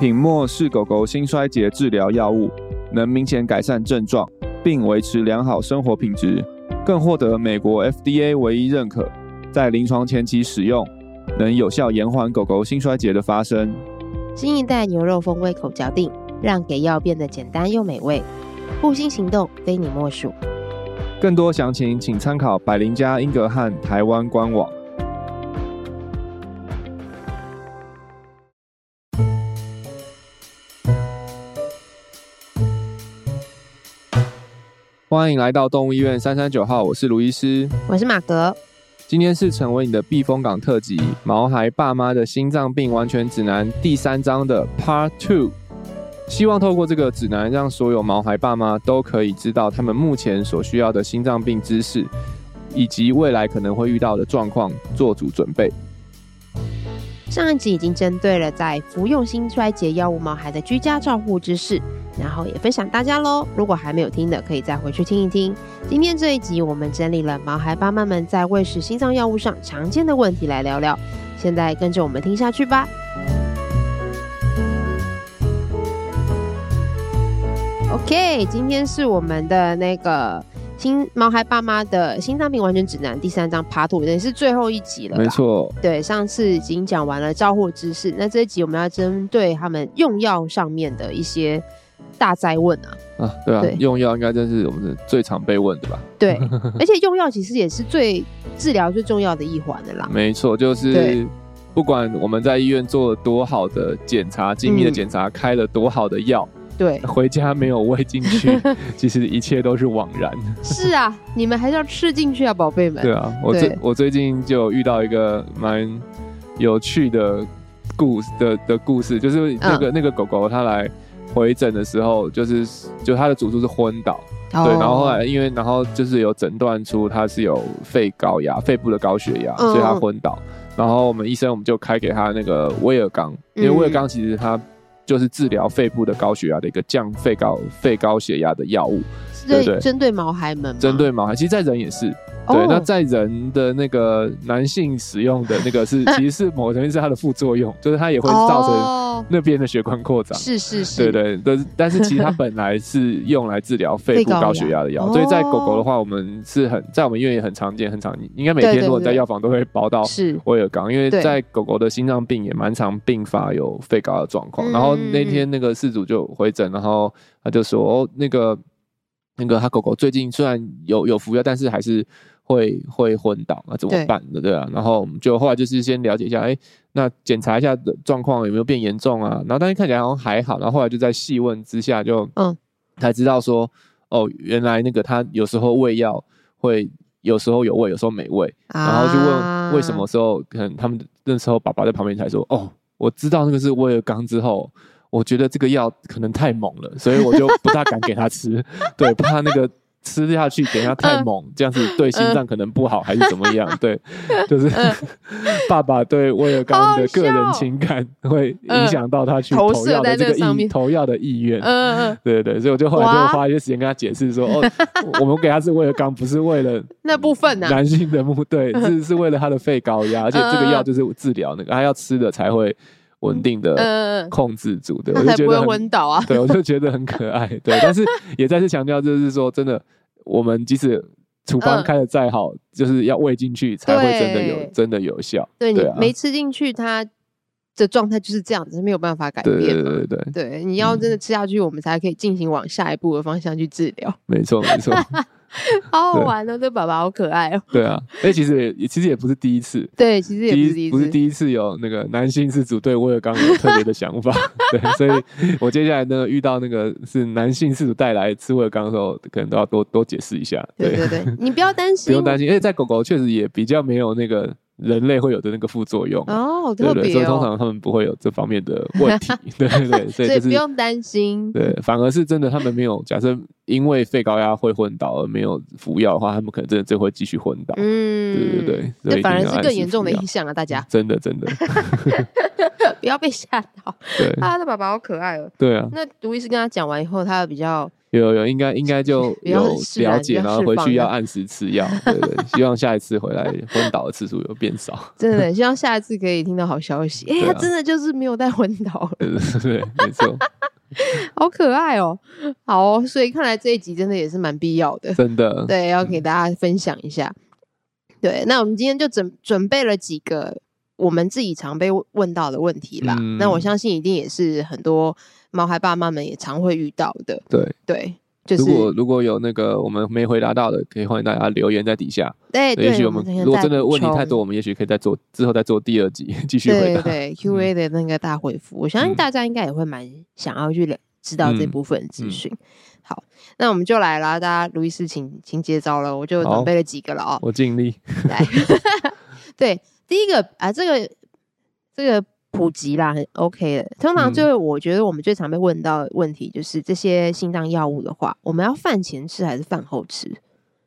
品墨是狗狗心衰竭治疗药物，能明显改善症状，并维持良好生活品质，更获得美国 FDA 唯一认可，在临床前期使用，能有效延缓狗狗心衰竭的发生。新一代牛肉风味口嚼定，让给药变得简单又美味。护心行动，非你莫属。更多详情，请参考百灵家英格汉台湾官网。欢迎来到动物医院三三九号，我是卢医师，我是马格。今天是成为你的避风港特辑《毛孩爸妈的心脏病完全指南》第三章的 Part Two。希望透过这个指南，让所有毛孩爸妈都可以知道他们目前所需要的心脏病知识，以及未来可能会遇到的状况做足准备。上一集已经针对了在服用心衰竭药物毛孩的居家照护知识。然后也分享大家喽，如果还没有听的，可以再回去听一听。今天这一集，我们整理了毛孩爸妈们在喂食心脏药物上常见的问题来聊聊。现在跟着我们听下去吧。OK，今天是我们的那个新毛孩爸妈的心脏病完全指南第三章 Part 2，也是最后一集了。没错，对，上次已经讲完了照护知识，那这一集我们要针对他们用药上面的一些。大灾问啊！啊，对啊，对用药应该真是我们最常被问的吧？对，而且用药其实也是最治疗最重要的一环的啦。没错，就是不管我们在医院做了多好的检查、精密的检查，嗯、开了多好的药，对，回家没有喂进去，其实一切都是枉然。是啊，你们还是要吃进去啊，宝贝们。对啊，我最我最近就遇到一个蛮有趣的故事的的故事，就是那个、嗯、那个狗狗它来。回诊的时候，就是就它的主诉是昏倒，oh. 对，然后后来因为然后就是有诊断出他是有肺高压、肺部的高血压，所以他昏倒。嗯、然后我们医生我们就开给他那个威尔刚，因为威尔刚其实它就是治疗肺部的高血压的一个降肺高肺高血压的药物，对对，针对毛孩们，针对毛孩，其实在人也是。对，oh. 那在人的那个男性使用的那个是，其实是某个层面是它的副作用，就是它也会造成那边的血管扩张。是是是，对对，但是但 是其实它本来是用来治疗肺部高血压的药，所以在狗狗的话，我们是很在我们医院也很常见，很常见，应该每天如果在药房都会包到威尔刚，因为在狗狗的心脏病也蛮常并发有肺高的状况。然后那天那个事主就回诊，然后他就说，哦，那个那个他狗狗最近虽然有有服药，但是还是。会会昏倒，啊怎么办的？对，对啊，然后就后来就是先了解一下，哎，那检查一下的状况有没有变严重啊？然后当时看起来好像还好，然后后来就在细问之下就，嗯，才知道说，哦，原来那个他有时候喂药会有时候有喂，有时候没喂，然后就问为什么时候，可能他们那时候爸爸在旁边才说，哦，我知道那个是威尔刚之后，我觉得这个药可能太猛了，所以我就不大敢给他吃，对，怕那个。吃下去等一下太猛，这样子对心脏可能不好，还是怎么样？对，就是爸爸对威尔刚的个人情感会影响到他去投药的这个意投药的意愿。嗯嗯，对对，所以我就后来就花一些时间跟他解释说，哦，我们给他是威尔刚，不是为了那部分呢，男性的目对，是是为了他的肺高压，而且这个药就是治疗那个，他要吃的才会稳定的控制住。对，我就觉得昏倒啊，对，我就觉得很可爱。对，但是 也再次强调，就是说真的。我们即使处方开的再好，嗯、就是要喂进去才会真的有真的有效。对，你没吃进去，它的状态就是这样子，没有办法改变。对对对对，对，你要真的吃下去，嗯、我们才可以进行往下一步的方向去治疗。没错，没错。好好玩哦，这宝宝好可爱哦。对啊，哎，其实也其实也不是第一次。对，其实也不是第一次，不是第一次有那个男性饲主对威尔刚有特别的想法。对，所以我接下来呢遇到那个是男性饲主带来吃威尔刚的时候，可能都要多多解释一下。对对对，你不要担心，不用担心，因为在狗狗确实也比较没有那个。人类会有的那个副作用。哦，对对，所以通常他们不会有这方面的问题，对 对对，所以就是不用担心，对，反而是真的，他们没有假设因为肺高压会昏倒而没有服药的话，他们可能真的就会继续昏倒，嗯，对对对，这反而是更严重的影响啊，大家。真的真的。不要被吓到，对，他的爸爸好可爱哦，对啊，那卢医师跟他讲完以后，他比较有有，应该应该就 有了解，然后回去要按时吃药。对对，希望下一次回来昏倒的次数有变少。真的，希望下一次可以听到好消息。哎、欸，他真的就是没有再昏倒。对对对，没错。好可爱哦、喔。好哦，所以看来这一集真的也是蛮必要的。真的。对，要给大家分享一下。对，那我们今天就准准备了几个我们自己常被问到的问题啦。嗯、那我相信一定也是很多。毛孩爸妈们也常会遇到的，对对，就是如果如果有那个我们没回答到的，可以欢迎大家留言在底下。对，也许我们如果真的问题太多，我们也许可以再做之后再做第二集继续回答。对对，Q&A 的那个大回复，嗯、我相信大家应该也会蛮想要去知道这部分资讯。好，那我们就来啦，大家路易斯请请接招了，我就准备了几个了哦，我尽力来。对，第一个啊，这个这个。普及啦，很 OK 的。通常就是我觉得我们最常被问到的问题就是这些心脏药物的话，我们要饭前吃还是饭后吃？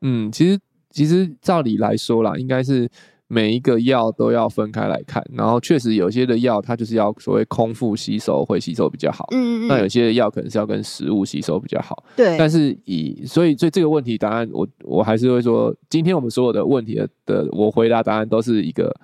嗯，其实其实照理来说啦，应该是每一个药都要分开来看。然后确实有些的药它就是要所谓空腹吸收会吸收比较好，嗯，那有些的药可能是要跟食物吸收比较好。对。但是以所以所以这个问题答案我，我我还是会说，今天我们所有的问题的的我回答答案都是一个。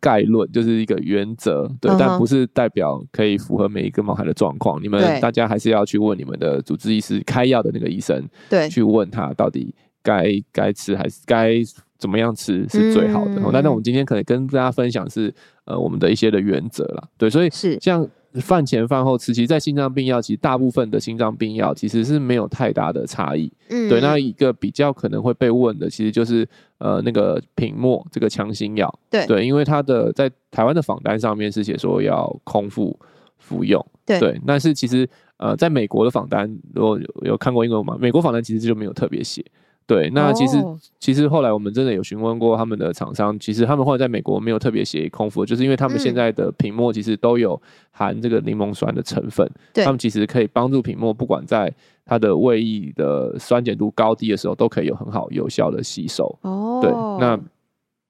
概论就是一个原则，对，uh. 但不是代表可以符合每一个毛孩的状况。你们大家还是要去问你们的主治医师开药的那个医生，对，去问他到底该该吃还是该怎么样吃是最好的。那、嗯、那我们今天可能跟大家分享是呃我们的一些的原则啦，对，所以是像。饭前饭后吃，其实，在心脏病药，其实大部分的心脏病药其实是没有太大的差异。嗯，对。那一个比较可能会被问的，其实就是呃那个品莫这个强心药。对对，因为它的在台湾的访单上面是写说要空腹服用。对对，但是其实呃在美国的访单，如果有有看过英文吗？美国访单其实就没有特别写。对，那其实、oh. 其实后来我们真的有询问过他们的厂商，其实他们后来在美国没有特别写空腹，就是因为他们现在的品莫其实都有含这个柠檬酸的成分，对他们其实可以帮助品莫，不管在它的胃液的酸碱度高低的时候，都可以有很好有效的吸收。哦，oh. 对，那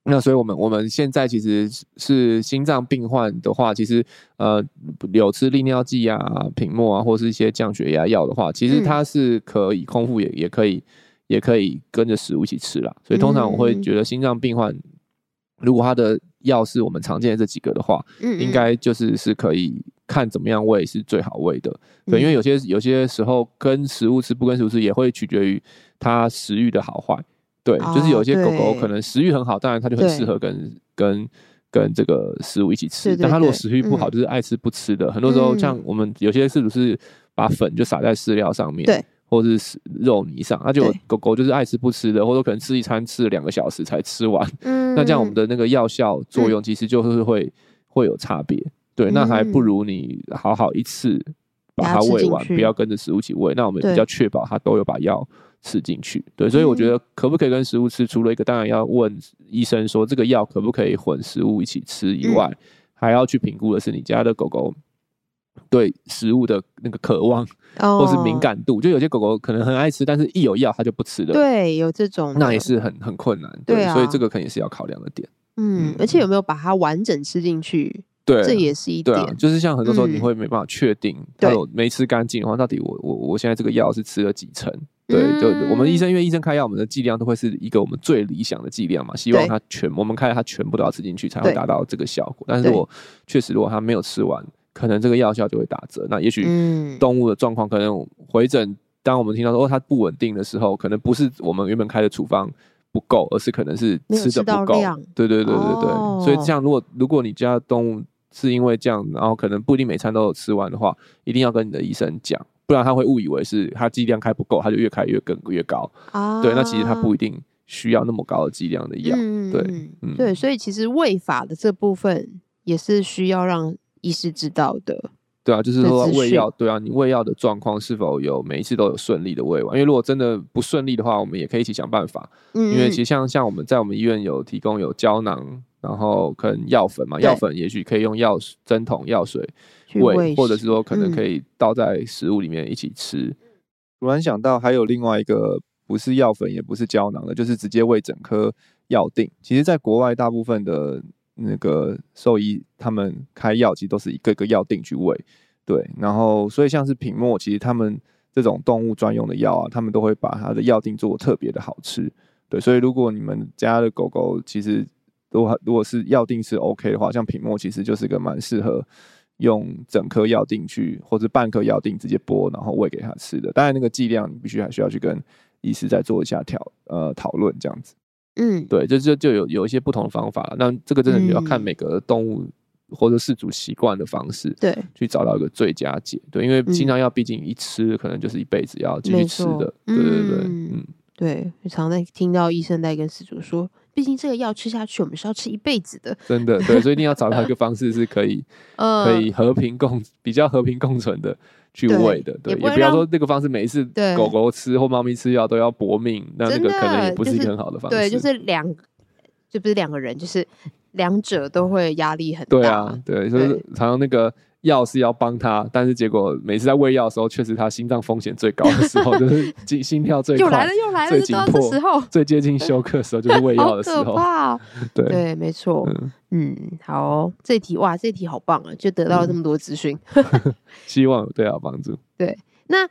那所以我们我们现在其实是心脏病患的话，其实呃有吃利尿剂啊、品莫啊，或是一些降血压药的话，其实它是可以空腹也也可以。也可以跟着食物一起吃啦，所以通常我会觉得心脏病患，如果他的药是我们常见的这几个的话，嗯，应该就是是可以看怎么样喂是最好喂的，对，因为有些有些时候跟食物吃不跟食物吃也会取决于它食欲的好坏，对，就是有些狗狗可能食欲很好，当然它就很适合跟跟跟这个食物一起吃，但它如果食欲不好，就是爱吃不吃的，很多时候像我们有些是不是把粉就撒在饲料上面，对。或者是肉泥上，那就狗狗就是爱吃不吃的，或者可能吃一餐吃了两个小时才吃完，嗯，那这样我们的那个药效作用其实就是会、嗯、会有差别，对，那还不如你好好一次把它喂完，不要跟着食物一起喂，那我们比较确保它都有把药吃进去，对，所以我觉得可不可以跟食物吃，除了一个当然要问医生说这个药可不可以混食物一起吃以外，嗯、还要去评估的是你家的狗狗。对食物的那个渴望，或是敏感度，就有些狗狗可能很爱吃，但是一有药它就不吃了。对，有这种，那也是很很困难。对，所以这个肯定是要考量的点。嗯，而且有没有把它完整吃进去？对，这也是一点。就是像很多时候你会没办法确定，它有没吃干净的话，到底我我我现在这个药是吃了几成？对，就我们医生因为医生开药，我们的剂量都会是一个我们最理想的剂量嘛，希望它全我们开它全部都要吃进去才会达到这个效果。但是我确实如果它没有吃完。可能这个药效就会打折。那也许动物的状况可能回诊，当我们听到说哦它不稳定的时候，可能不是我们原本开的处方不够，而是可能是吃的不够。对对对对对。哦、所以这样，如果如果你家动物是因为这样，然后可能不一定每餐都有吃完的话，一定要跟你的医生讲，不然他会误以为是他剂量开不够，他就越开越更越高。啊、对，那其实他不一定需要那么高的剂量的药。嗯、对，嗯、对，所以其实喂法的这部分也是需要让。医师知道的，对啊，就是说喂药，对啊，你喂药的状况是否有每一次都有顺利的喂完？因为如果真的不顺利的话，我们也可以一起想办法。嗯，因为其实像像我们在我们医院有提供有胶囊，然后可能药粉嘛，药粉也许可以用药针筒药水喂，或者是说可能可以倒在食物里面一起吃。突然想到还有另外一个不是药粉也不是胶囊的，就是直接喂整颗药定。其实，在国外大部分的。那个兽医他们开药其实都是一个个药定去喂，对，然后所以像是品莫，其实他们这种动物专用的药啊，他们都会把它的药定做特别的好吃。对，所以如果你们家的狗狗其实如果如果是药定是 OK 的话，像品墨其实就是个蛮适合用整颗药定去或者半颗药定直接剥，然后喂给它吃的。当然那个剂量你必须还需要去跟医师再做一下调呃讨论这样子。嗯，对，就就就有有一些不同的方法。那这个真的你要看每个动物或者饲主习惯的方式，对，去找到一个最佳解。对，因为经常要毕竟一吃可能就是一辈子要继续吃的。对对对，嗯。对，常在听到医生在跟饲主说，毕竟这个药吃下去，我们是要吃一辈子的。真的，对，所以一定要找到一个 方式是可以，呃，可以和平共比较和平共存的去喂的。对，也不要说那个方式每一次狗狗吃或猫咪吃药都要搏命，那那个可能也不是一个很好的方式。对，就是两，就不是两个人，就是两者都会压力很大。对啊，对，就是常常那个。药是要帮他，但是结果每次在喂药的时候，确实他心脏风险最高的时候，就是心心跳最快，又来了又来了，最紧迫时候，最接近休克的时候，就是喂药的时候。对对，没错。嗯嗯，好哦，这题哇，这题好棒啊，就得到了这么多资讯，嗯、希望有对啊帮助。对，那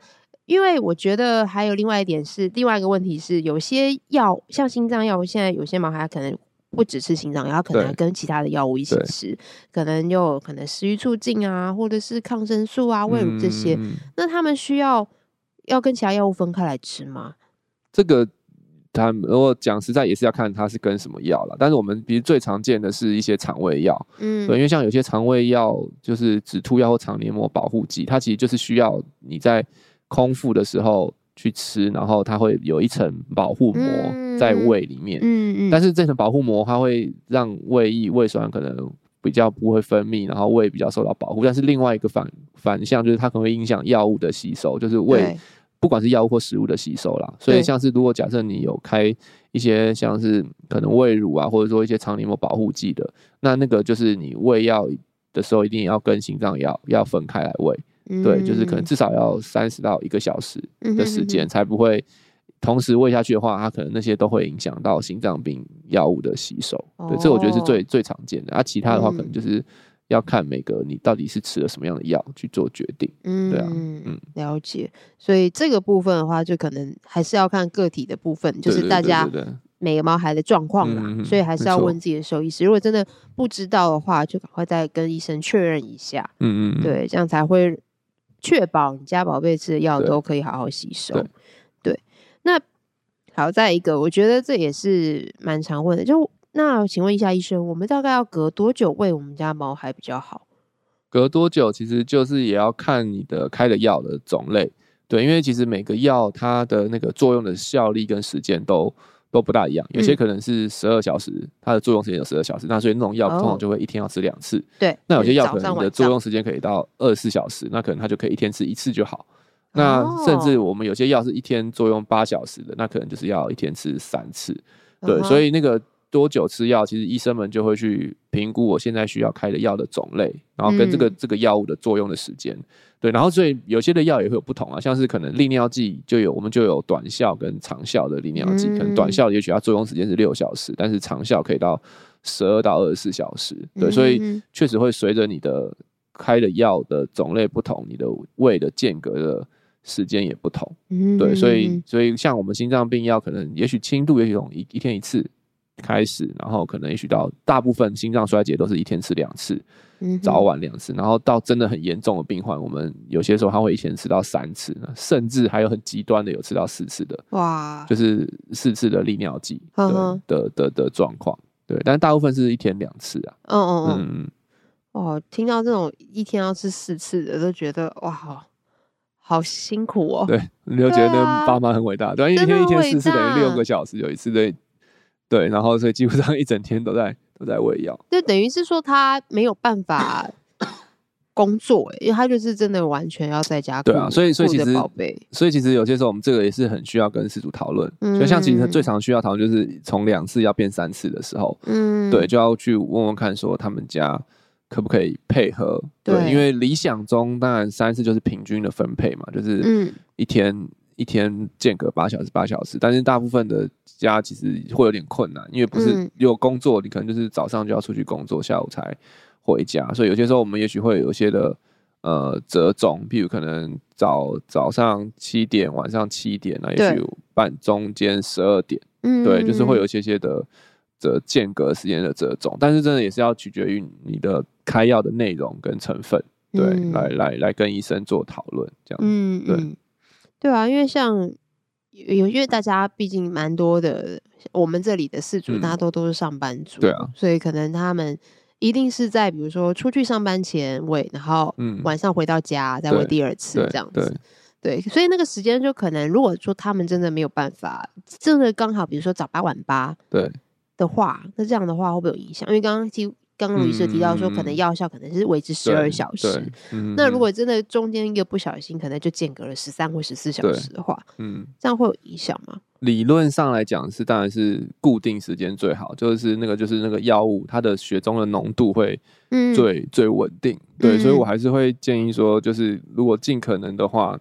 因为我觉得还有另外一点是，另外一个问题是，有些药像心脏药，现在有些毛孩可能。不只吃心脏药，可能还跟其他的药物一起吃，可能又可能食欲促进啊，或者是抗生素啊、胃乳这些。嗯、那他们需要要跟其他药物分开来吃吗？这个他如果讲实在也是要看它是跟什么药了。但是我们比如最常见的是一些肠胃药，嗯，对，因为像有些肠胃药就是止吐药或肠黏膜保护剂，它其实就是需要你在空腹的时候。去吃，然后它会有一层保护膜在胃里面，嗯嗯，但是这层保护膜它会让胃液、胃酸可能比较不会分泌，然后胃比较受到保护。但是另外一个反反向就是它可能会影响药物的吸收，就是胃不管是药物或食物的吸收啦。所以像是如果假设你有开一些像是可能胃乳啊，或者说一些肠黏膜保护剂的，那那个就是你喂药的时候一定要跟心脏药要分开来喂。对，就是可能至少要三十到一个小时的时间，才不会同时喂下去的话，它可能那些都会影响到心脏病药物的吸收。对，这我觉得是最最常见的。啊，其他的话可能就是要看每个你到底是吃了什么样的药去做决定。嗯，对啊，嗯，了解。所以这个部分的话，就可能还是要看个体的部分，就是大家每个毛孩的状况啦。所以还是要问自己的兽医师。如果真的不知道的话，就赶快再跟医生确认一下。嗯嗯，对，这样才会。确保你家宝贝吃的药都可以好好吸收。对，对，那好，再一个，我觉得这也是蛮常问的，就那请问一下医生，我们大概要隔多久喂我们家毛孩比较好？隔多久其实就是也要看你的开的药的种类，对，因为其实每个药它的那个作用的效力跟时间都。都不大一样，有些可能是十二小时，嗯、它的作用时间有十二小时，那所以那种药通常就会一天要吃两次。对、哦，那有些药可能你的作用时间可以到二十四小时，那可能它就可以一天吃一次就好。那甚至我们有些药是一天作用八小时的，那可能就是要一天吃三次。对，哦、所以那个。多久吃药？其实医生们就会去评估我现在需要开的药的种类，然后跟这个、嗯、这个药物的作用的时间。对，然后所以有些的药也会有不同啊，像是可能利尿剂就有，我们就有短效跟长效的利尿剂。嗯、可能短效也许它作用时间是六小时，但是长效可以到十二到二十四小时。对，所以确实会随着你的开的药的种类不同，你的胃的间隔的时间也不同。对，所以所以像我们心脏病药，可能也许轻度，也许一一天一次。开始，然后可能也许到大部分心脏衰竭都是一天吃两次，早晚两次，然后到真的很严重的病患，我们有些时候他会一天吃到三次，甚至还有很极端的有吃到四次的，哇，就是四次的利尿剂的的的的状况，对，但大部分是一天两次啊，嗯嗯嗯，哦，听到这种一天要吃四次的，都觉得哇，好好辛苦哦，对，你就觉得爸妈很伟大，对，因为一天一天四次等于六个小时有一次对。对，然后所以基本上一整天都在都在喂药，就等于是说他没有办法 工作，因为他就是真的完全要在家。对啊，所以所以其实宝贝，所以其实有些时候我们这个也是很需要跟饲主讨论。所以、嗯、像其实最常需要讨论就是从两次要变三次的时候，嗯，对，就要去问问看说他们家可不可以配合。对，对，因为理想中当然三次就是平均的分配嘛，就是一天。一天间隔八小时，八小时，但是大部分的家其实会有点困难，因为不是有工作，你可能就是早上就要出去工作，下午才回家，所以有些时候我们也许会有一些的呃折中，譬如可能早早上七点，晚上七点，那也许半中间十二点，嗯，对，就是会有一些些的这间隔时间的折中，但是真的也是要取决于你的开药的内容跟成分，对，嗯、来来来跟医生做讨论这样子，嗯，对，对啊，因为像。有，因为大家毕竟蛮多的，我们这里的饲主大多都是上班族，对啊，所以可能他们一定是在比如说出去上班前喂，然后晚上回到家再喂第二次这样子，对，所以那个时间就可能，如果说他们真的没有办法，真的刚好比如说早八晚八对的话，那这样的话会不会有影响？因为刚刚听。刚刚卢医师提到说，可能药效可能是维持十二小时。嗯、那如果真的中间一个不小心，可能就间隔了十三或十四小时的话，嗯，这样会有影响吗？理论上来讲是，当然是固定时间最好，就是那个就是那个药物它的血中的浓度会最、嗯、最稳定。对，所以我还是会建议说，就是如果尽可能的话，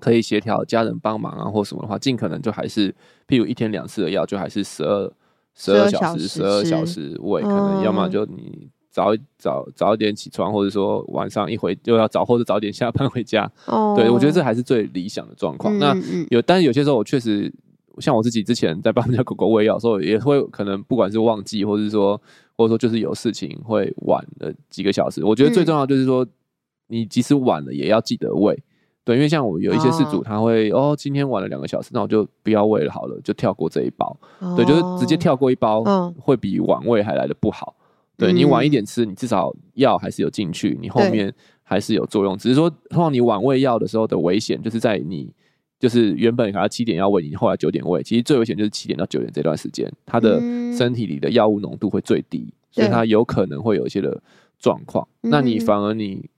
可以协调家人帮忙啊，或什么的话，尽可能就还是，譬如一天两次的药，就还是十二。十二小时，十二小时喂，可能要么就你早早早一点起床，或者说晚上一回又要早，或者早点下班回家。哦，对，我觉得这还是最理想的状况。嗯、那有，但是有些时候我确实，像我自己之前在帮人家狗狗喂药的时候，也会可能不管是忘记，或者是说，或者说就是有事情会晚了几个小时。我觉得最重要就是说，你即使晚了也要记得喂。对，因为像我有一些事主，他会哦，哦，今天晚了两个小时，那我就不要喂了好了，就跳过这一包。哦、对，就是直接跳过一包，嗯、会比晚喂还来的不好。对，你晚一点吃，你至少药还是有进去，你后面还是有作用。只是说，通常你晚喂药的时候的危险，就是在你就是原本可能七点要喂，你后来九点喂，其实最危险就是七点到九点这段时间，他的身体里的药物浓度会最低，嗯、所以他有可能会有一些的状况。那你反而你。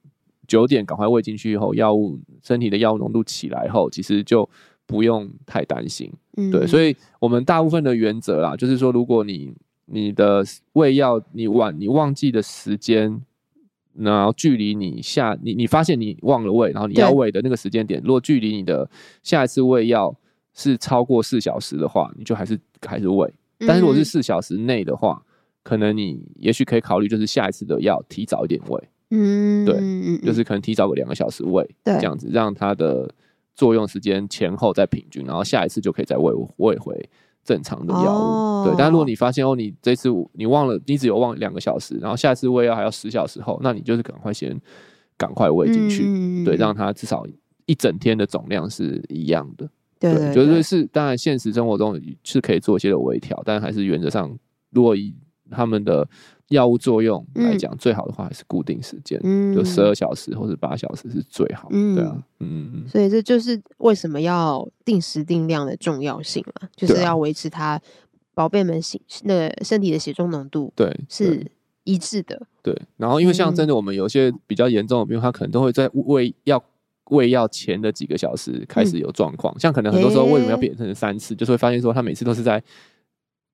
九点赶快喂进去以后，药物身体的药物浓度起来后，其实就不用太担心。嗯，对，所以我们大部分的原则啦，就是说，如果你你的喂药你晚你忘记的时间，然后距离你下你你发现你忘了喂，然后你要喂的那个时间点，对如果距离你的下一次喂药是超过四小时的话，你就还是还是喂。但是如果是四小时内的话，嗯、可能你也许可以考虑，就是下一次的药提早一点喂。嗯，对，就是可能提早个两个小时喂，对，这样子让它的作用时间前后再平均，然后下一次就可以再喂喂回正常的药物。哦、对，但如果你发现哦，你这次你忘了，你只有忘两个小时，然后下一次喂药还要十小时后，那你就是赶快先赶快喂进去，嗯、对，让它至少一整天的总量是一样的。对，对，对，对，就是是当然现实生活中是可以做一些的微调，但还是原则上，如果以他们的。药物作用来讲，最好的话还是固定时间，嗯、就十二小时或者八小时是最好。嗯，对啊，嗯嗯。所以这就是为什么要定时定量的重要性了，就是要维持它宝贝们血那个身体的血中浓度对是一致的。对，对，然后因为像真的我们有些比较严重的病，他可能都会在喂药喂药前的几个小时开始有状况，嗯、像可能很多时候为什么要变成三次，欸、就是会发现说他每次都是在。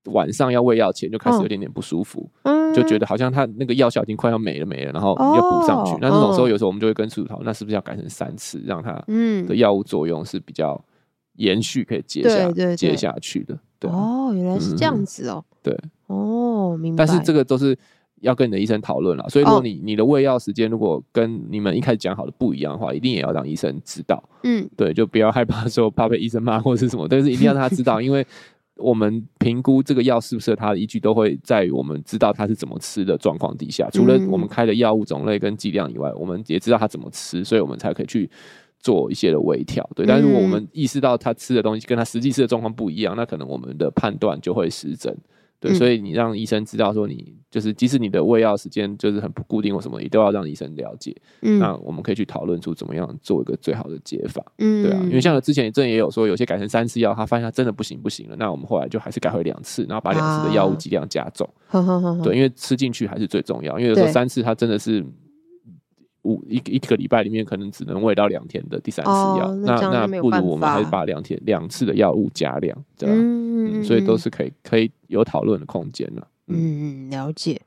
晚上要喂药前就开始有点点不舒服，嗯、就觉得好像他那个药效已经快要没了没了，然后要补上去。哦、那这种时候有时候我们就会跟饲主讨论，那是不是要改成三次，让他的药物作用是比较延续，可以接下对对对接下去的。对哦，原来是这样子哦。嗯、对哦，明白。但是这个都是要跟你的医生讨论了，所以如果你你的喂药时间如果跟你们一开始讲好的不一样的话，一定也要让医生知道。嗯，对，就不要害怕说怕被医生骂或者是什么，但是一定要让他知道，因为。我们评估这个药适不适合他的依据，都会在于我们知道他是怎么吃的状况底下。除了我们开的药物种类跟剂量以外，我们也知道他怎么吃，所以我们才可以去做一些的微调。对，但是如果我们意识到他吃的东西跟他实际吃的状况不一样，那可能我们的判断就会失真。对，所以你让医生知道说，你就是即使你的喂药时间就是很不固定或什么，你都要让医生了解。嗯，那我们可以去讨论出怎么样做一个最好的解法。嗯，对啊，因为像之前正也有说，有些改成三次药，他发现他真的不行不行了，那我们后来就还是改回两次，然后把两次的药物剂量加重。对，因为吃进去还是最重要，因为有时候三次他真的是。五一一个礼拜里面可能只能喂到两天的第三次药，哦，那那，那不如我们还是把两天两次的药物加量，这样，嗯，嗯，所以都是可以可以有讨论的空间了。嗯，了解，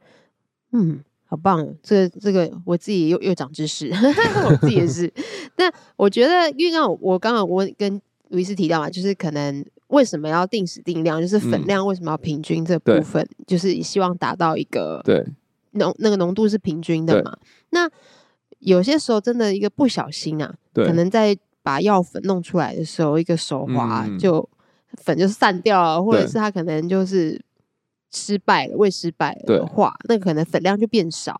嗯，好棒，这个、这个我自己又又长知识，我自己也是。那我觉得，因为刚我刚刚我跟卢医师提到嘛，就是可能为什么要定时定量，就是粉量为什么要平均这部分，嗯、就是希望达到一个对浓那个浓度是平均的嘛，那。有些时候真的一个不小心啊，可能在把药粉弄出来的时候，一个手滑就粉就散掉了，或者是他可能就是失败了，喂失败了的话，那可能粉量就变少。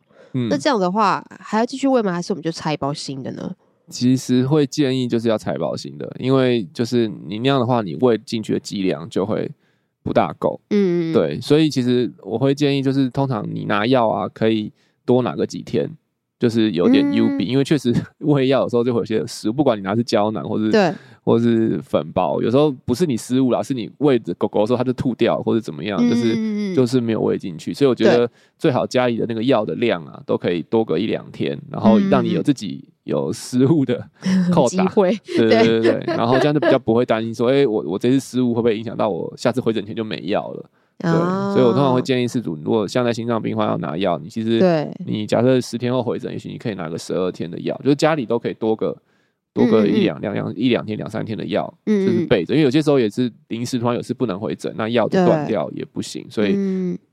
那这样的话还要继续喂吗？还是我们就拆一包新的呢？其实会建议就是要拆包新的，因为就是你那样的话，你喂进去的剂量就会不大够。嗯，对，所以其实我会建议就是通常你拿药啊，可以多拿个几天。就是有点 U B，、嗯、因为确实喂药有时候就会有些失误，不管你拿的是胶囊或是对，或是粉包，有时候不是你失误啦，是你喂着狗狗的时候它就吐掉或者怎么样，嗯、就是就是没有喂进去，所以我觉得最好家里的那个药的量啊，都可以多隔一两天，然后让你有自己有失误的 扣打，对对对。对，对，然后这样就比较不会担心说，哎、欸，我我这次失误会不会影响到我下次回诊前就没药了。对，所以我通常会建议饲主，如果像在心脏病患要拿药，你其实，你假设十天后回诊，也许你可以拿个十二天的药，就是家里都可以多个多个一两两两一两天两三天的药，就是备着，因为有些时候也是临时突然有事不能回诊，那药就断掉也不行，所以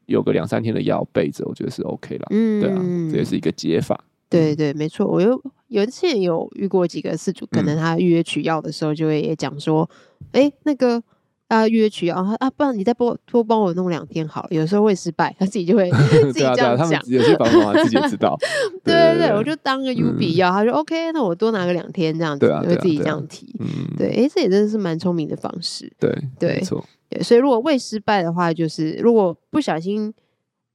有个两三天的药备着，我觉得是 OK 了。对啊，这也是一个解法。对对，没错，我有有一次有遇过几个事主，可能他预约取药的时候就会也讲说，哎，那个。啊，约取啊啊，不然你再多多帮我弄两天好了。有时候会失败，他自己就会 自己这样讲。他们有些爸爸妈妈自己知道。对对对，我就当个 U 比要，他说 OK，那我多拿个两天这样子，会自己这样提。对，哎，这也真的是蛮聪明的方式。对对，没错。对，所以如果喂失败的话，就是如果不小心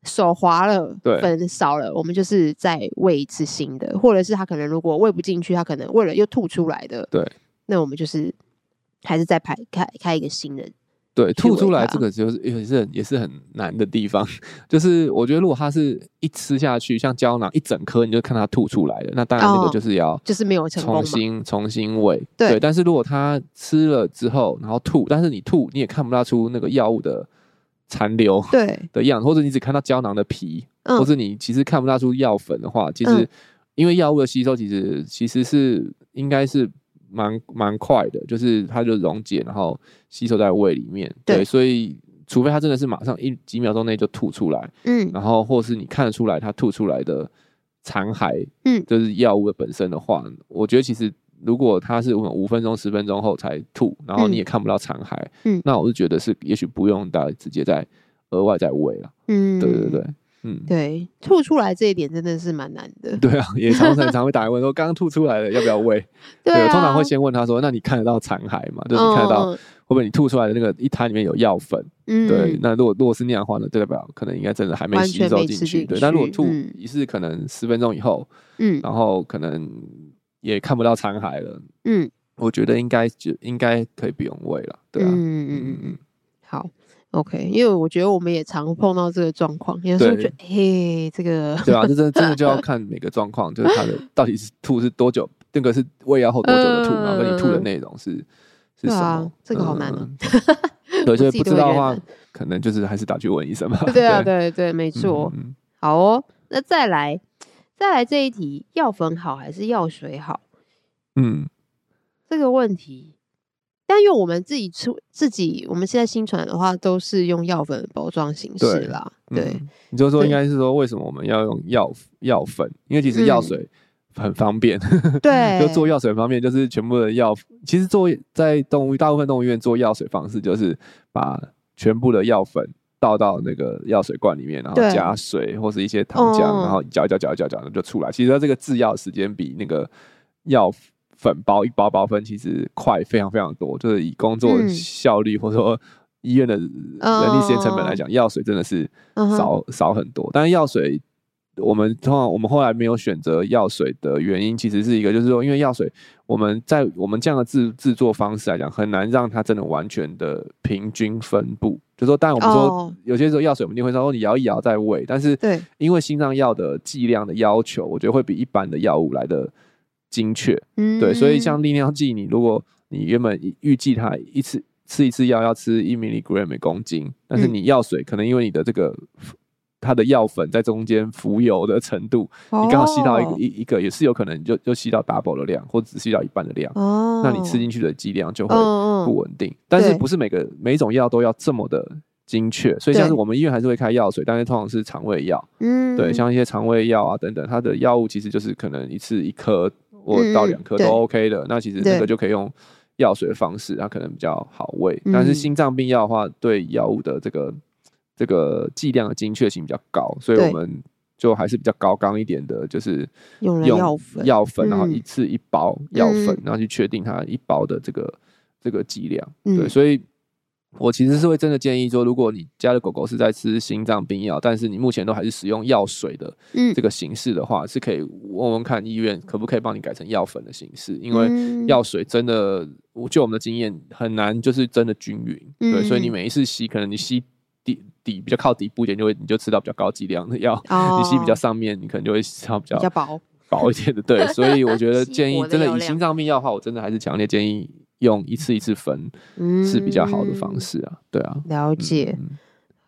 手滑了，粉少了，我们就是再喂一次新的，或者是他可能如果喂不进去，他可能喂了又吐出来的。对，那我们就是。还是再排开开一个新的，对，吐出来这个就是也是很也是很难的地方，就是我觉得如果它是一吃下去像胶囊一整颗，你就看它吐出来了，那当然那个就是要就是没有重新重新喂，对。但是如果它吃了之后然后吐，但是你吐你也看不到出那个药物的残留对 的样子，或者你只看到胶囊的皮，或者你其实看不到出药粉的话，其实因为药物的吸收其实其实是应该是。蛮蛮快的，就是它就溶解，然后吸收在胃里面。对，对，所以除非它真的是马上一几秒钟内就吐出来，嗯，然后或是你看得出来它吐出来的残骸，嗯，就是药物的本身的话，我觉得其实如果它是五分钟、十分钟后才吐，然后你也看不到残骸，嗯，那我是觉得是也许不用大家直接再额外再喂了，嗯，对对对。嗯，对，吐出来这一点真的是蛮难的。对啊，也常常常会打来问说，刚刚吐出来了要不要喂？对，我通常会先问他说，那你看得到残骸吗？就是你看得到会不会你吐出来的那个一滩里面有药粉？嗯，对，那如果如果是那样的话呢，代表可能应该真的还没吸收进去。对，但如果吐一次可能十分钟以后，嗯，然后可能也看不到残骸了，嗯，我觉得应该就应该可以不用喂了。对啊，嗯嗯嗯嗯，好。OK，因为我觉得我们也常碰到这个状况，有时候觉得，嘿，这个对啊，这真的真的就要 看每个状况，就是他的到底是吐是多久，那个是喂药后多久的吐，然后跟你吐的内容是是什么，这个好难哦。有些不知道的话，可能就是还是打去问医生吧。对啊，对对，没错。好哦，那再来再来这一题，药粉好还是药水好？嗯，这个问题。但因为我们自己出自己，我们现在新传的话都是用药粉包装形式啦。对，你就说应该是说为什么我们要用药药粉？因为其实药水很方便，嗯、对，就做药水方面就是全部的药，其实做在动物大部分动物医院做药水方式就是把全部的药粉倒到那个药水罐里面，然后加水或是一些糖浆，然后搅一搅搅一搅搅就出来。其实它这个制药时间比那个药。粉包一包包分其实快非常非常多，就是以工作效率或者说医院的人力时间成本来讲，药水真的是少少很多。但是药水，我们通常我们后来没有选择药水的原因，其实是一个就是说，因为药水我们在我们这样的制制作方式来讲，很难让它真的完全的平均分布。就是说，当然我们说有些时候药水我们一定会说你摇一摇再喂，但是对因为心脏药的剂量的要求，我觉得会比一般的药物来的。精确，嗯，对，所以像利尿剂，你如果你原本预计它一次吃一次药要吃一 milligram 每公斤，但是你药水可能因为你的这个它的药粉在中间浮游的程度，哦、你刚好吸到一个一一个也是有可能就就吸到 double 的量，或只吸到一半的量，哦，那你吃进去的剂量就会不稳定。哦、但是不是每个每一种药都要这么的精确，所以像是我们医院还是会开药水，但是通常是肠胃药。嗯，对，像一些肠胃药啊等等，它的药物其实就是可能一次一颗或倒两颗都 OK 的。那其实这个就可以用药水的方式，它可能比较好喂。但是心脏病药的话，对药物的这个这个剂量的精确性比较高，所以我们就还是比较高纲一点的，就是用药粉，药粉，然后一次一包药粉，然后去确定它一包的这个这个剂量。对，所以。我其实是会真的建议说，如果你家的狗狗是在吃心脏病药，但是你目前都还是使用药水的这个形式的话，嗯、是可以问问看医院可不可以帮你改成药粉的形式，因为药水真的，我就我们的经验很难，就是真的均匀。嗯、对，所以你每一次吸，可能你吸底底比较靠底部一点，就会你就吃到比较高剂量的药；哦、你吸比较上面，你可能就会吃到比较薄薄一点的。对，所以我觉得 建议真的以心脏病药的话，我真的还是强烈建议。用一次一次分是比较好的方式啊，嗯、对啊，了解。嗯、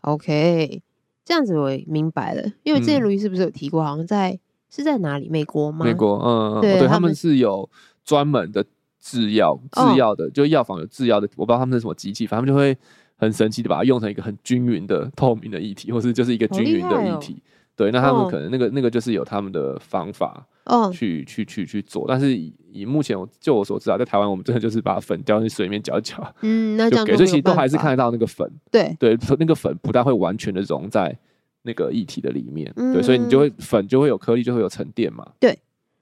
OK，这样子我也明白了。因为之前卢医师是不是有提过，好像在是在哪里？美国吗？美国，嗯，对，对他们是有专门的制药制药的，就药房有制药的，我不知道他们是什么机器，反正就会很神奇的把它用成一个很均匀的透明的液体，或是就是一个均匀的液体。对，那他们可能那个那个就是有他们的方法，哦，去去去去做。但是以以目前我就我所知啊，在台湾我们真的就是把粉掉进水里面搅一搅，嗯，那这样所以其实都还是看得到那个粉，对。对，那个粉不但会完全的溶在那个液体的里面，对，所以你就会粉就会有颗粒，就会有沉淀嘛，对，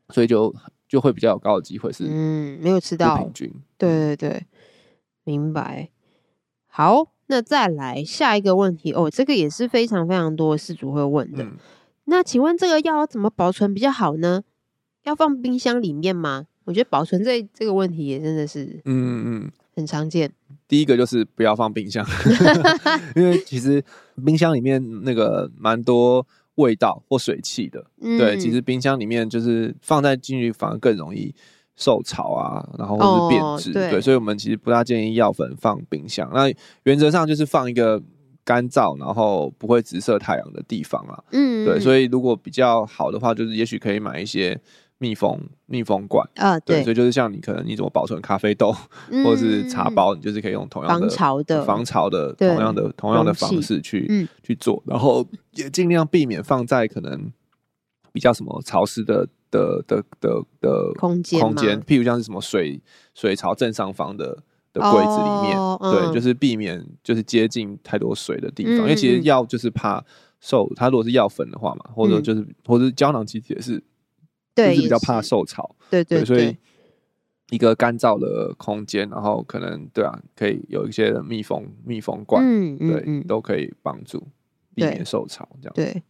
所以就就会比较有高的机会是嗯没有吃到平均，对。对对，明白，好。那再来下一个问题哦，这个也是非常非常多事主会问的。嗯、那请问这个药要怎么保存比较好呢？要放冰箱里面吗？我觉得保存这这个问题也真的是，嗯嗯，很常见。第一个就是不要放冰箱，因为其实冰箱里面那个蛮多味道或水汽的。嗯、对，其实冰箱里面就是放在进去反而更容易。受潮啊，然后或是变质，哦、对，对，所以我们其实不大建议药粉放冰箱。那原则上就是放一个干燥，然后不会直射太阳的地方啊。嗯，对，所以如果比较好的话，就是也许可以买一些密封密封罐啊。对，对，所以就是像你可能你怎么保存咖啡豆、嗯、或者是茶包，你就是可以用同样的防潮的防潮的同样的同样的方式去、嗯、去做，然后也尽量避免放在可能比较什么潮湿的。的的的的空间空间，譬如像是什么水水槽正上方的的柜子里面，哦、对，嗯、就是避免就是接近太多水的地方，嗯、因为其实药就是怕受，它如果是药粉的话嘛，或者就是、嗯、或者胶囊其实也是，对，就是比较怕受潮，对对，对，所以一个干燥的空间，然后可能对啊，可以有一些密封密封罐，嗯嗯，对，都可以帮助避免受潮这样，对。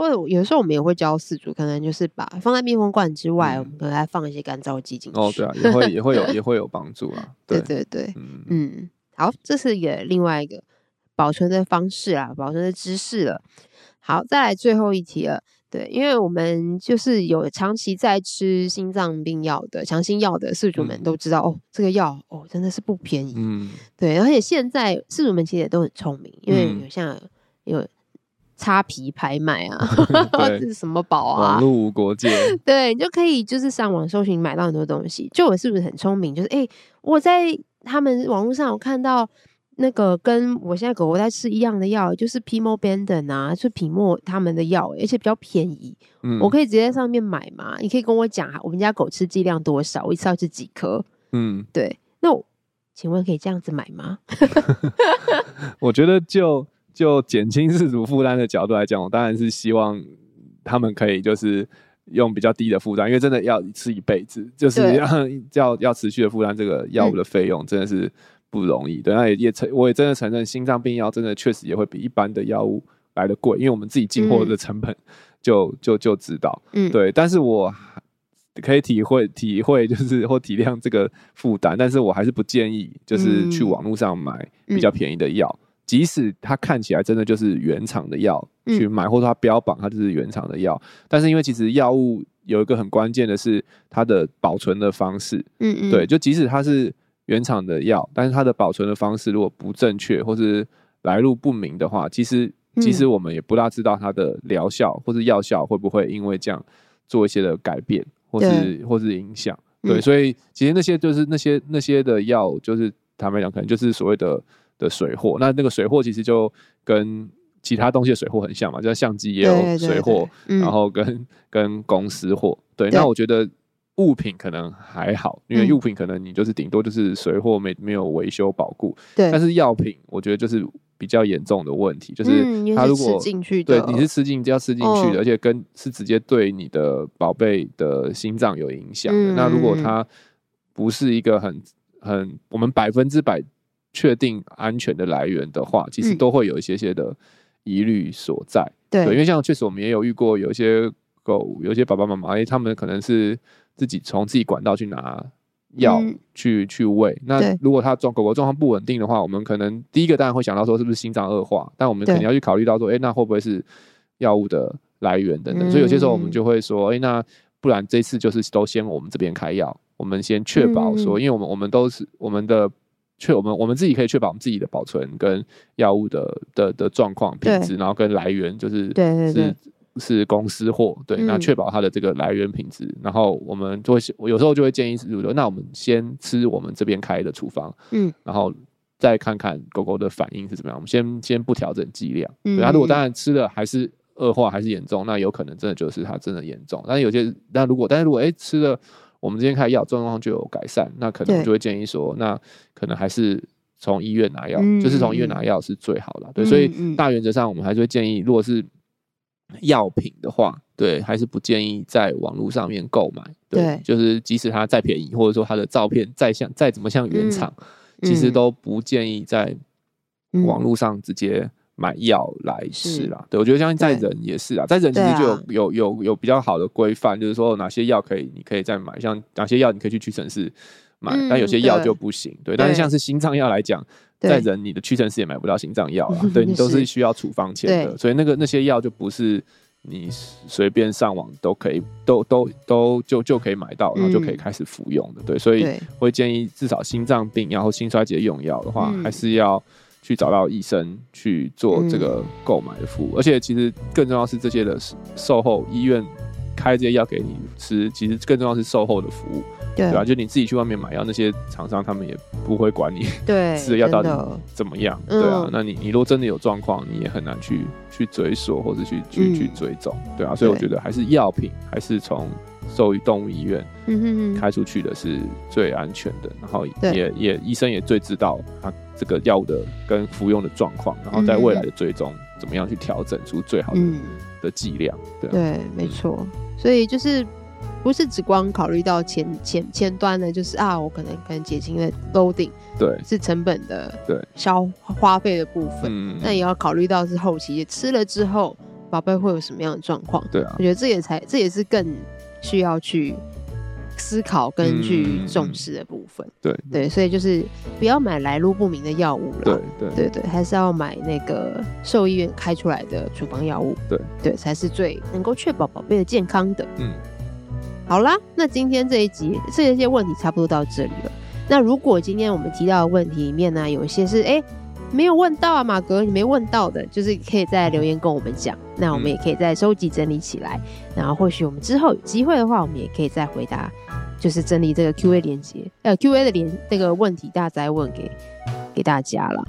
或者有时候我们也会教饲主，可能就是把放在密封罐之外，我们可能还放一些干燥剂进去。哦，对啊，也会也会有 也会有帮助啊。对对对，嗯嗯，好，这是一个另外一个保存的方式啊，保存的知识了。好，再来最后一题了。对，因为我们就是有长期在吃心脏病药的强心药的饲主们都知道，哦，这个药哦真的是不便宜。嗯，对，而且现在饲主们其实也都很聪明，因为有像有。擦皮拍卖啊，这是什么宝啊？网络无国界，对，你就可以就是上网搜寻买到很多东西。就我是不是很聪明？就是哎、欸，我在他们网络上有看到那个跟我现在狗狗在吃一样的药，就是 Pimobendan 啊，是皮莫他们的药，而且比较便宜。嗯，我可以直接在上面买吗？你可以跟我讲我们家狗吃剂量多少，我一次要吃几颗？嗯，对。那我请问可以这样子买吗？我觉得就。就减轻饲主负担的角度来讲，我当然是希望他们可以就是用比较低的负担，因为真的要吃一辈子，就是要要要持续的负担这个药物的费用，真的是不容易。对，那也也承我也真的承认，心脏病药真的确实也会比一般的药物来的贵，因为我们自己进货的成本就、嗯、就就知道，嗯，对。但是我可以体会体会，就是或体谅这个负担，但是我还是不建议就是去网络上买比较便宜的药。嗯嗯即使它看起来真的就是原厂的药去买，或者它标榜它就是原厂的药，但是因为其实药物有一个很关键的是它的保存的方式，嗯嗯，对，就即使它是原厂的药，但是它的保存的方式如果不正确或是来路不明的话，其实其实我们也不大知道它的疗效或是药效会不会因为这样做一些的改变，或是或是影响，对，所以其实那些就是那些那些的药，就是坦白讲，可能就是所谓的。的水货。那那个水货其实就跟其他东西的水货很像嘛，就像相机也有水货，然后跟跟公司货。对，那我觉得。物品可能还好，因为物品可能你就是顶多就是水货没没有维修保固，对。但是药品我觉得就是比较严重的问题，就是它如果对你是吃进要吃进去的，而且跟是直接对你的宝贝的心脏有影响的。那如果它不是一个很很我们百分之百确定安全的来源的话，其实都会有一些些的疑虑所在。对，因为像确实我们也有遇过有一些狗，有些爸爸妈妈，哎，他们可能是。自己从自己管道去拿药去、嗯、去喂。那如果他状狗狗状况不稳定的话，我们可能第一个当然会想到说是不是心脏恶化，但我们肯定要去考虑到说，哎、欸，那会不会是药物的来源等等。嗯、所以有些时候我们就会说，哎、欸，那不然这次就是都先我们这边开药，我们先确保说，因为我们我们都是我们的确我们我们自己可以确保我们自己的保存跟药物的的的状况品质，然后跟来源就是是。是公司货，对，那确保它的这个来源品质，嗯、然后我们就会，我有时候就会建议是，那我们先吃我们这边开的处方，嗯，然后再看看狗狗的反应是怎么样。我们先先不调整剂量，它如果当然吃了还是恶化，还是严重，那有可能真的就是它真的严重。但是有些，但如果但是如果哎、欸、吃了我们这边开药状况就有改善，那可能就会建议说，那可能还是从医院拿药，嗯、就是从医院拿药是最好的。嗯、对，所以大原则上我们还是会建议，如果是。药品的话，对，还是不建议在网络上面购买。对，对就是即使它再便宜，或者说它的照片再像再怎么像原厂，嗯、其实都不建议在网络上直接买药来吃啦。嗯、对，我觉得像在人也是啊，在人其实就有、啊、有有有比较好的规范，就是说哪些药可以，你可以再买，像哪些药你可以去屈臣氏买，嗯、但有些药就不行。对，对，但是像是心脏药来讲。在人，你的屈臣氏也买不到心脏药啦，对，你都是需要处方签的，所以那个那些药就不是你随便上网都可以，都都都就就可以买到，然后就可以开始服用的，对，所以会建议至少心脏病然后心衰竭用药的话，还是要去找到医生去做这个购买的服务，而且其实更重要是这些的售后医院开这些药给你吃，其实更重要是售后的服务。对吧？就你自己去外面买药，那些厂商他们也不会管你对吃的药到底怎么样，对啊。那你你如果真的有状况，你也很难去去追索或者去去去追踪，对啊。所以我觉得还是药品还是从兽医动物医院开出去的是最安全的，然后也也医生也最知道他这个药物的跟服用的状况，然后在未来的追踪怎么样去调整出最好的的剂量，对对，没错。所以就是。不是只光考虑到前前前端的，就是啊，我可能可能减轻了 loading，对，是成本的，对，消花费的部分，嗯，也要考虑到是后期吃了之后，宝贝会有什么样的状况，对啊，我觉得这也才这也是更需要去思考跟去重视的部分，对。对，所以就是不要买来路不明的药物了，对对。对对，还是要买那个兽医院开出来的处方药物，对。对，才是最能够确保宝贝的健康的，嗯。好啦，那今天这一集这些问题差不多到这里了。那如果今天我们提到的问题里面呢，有一些是哎、欸、没有问到啊，马哥你没问到的，就是可以在留言跟我们讲。那我们也可以再收集整理起来，然后或许我们之后有机会的话，我们也可以再回答，就是整理这个 Q A 连接呃 Q A 的连那个问题，大家再问给给大家了。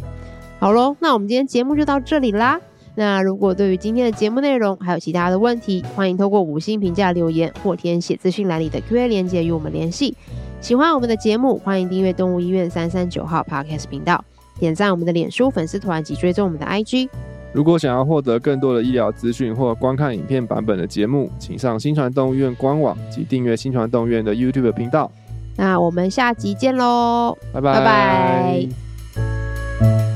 好喽，那我们今天节目就到这里啦。那如果对于今天的节目内容还有其他的问题，欢迎透过五星评价留言或填写资讯栏里的 Q&A 连接与我们联系。喜欢我们的节目，欢迎订阅动物医院三三九号 Podcast 频道，点赞我们的脸书粉丝团及追踪我们的 IG。如果想要获得更多的医疗资讯或观看影片版本的节目，请上新传动物医院官网及订阅新传动物医院的 YouTube 频道。那我们下集见喽，拜拜拜拜。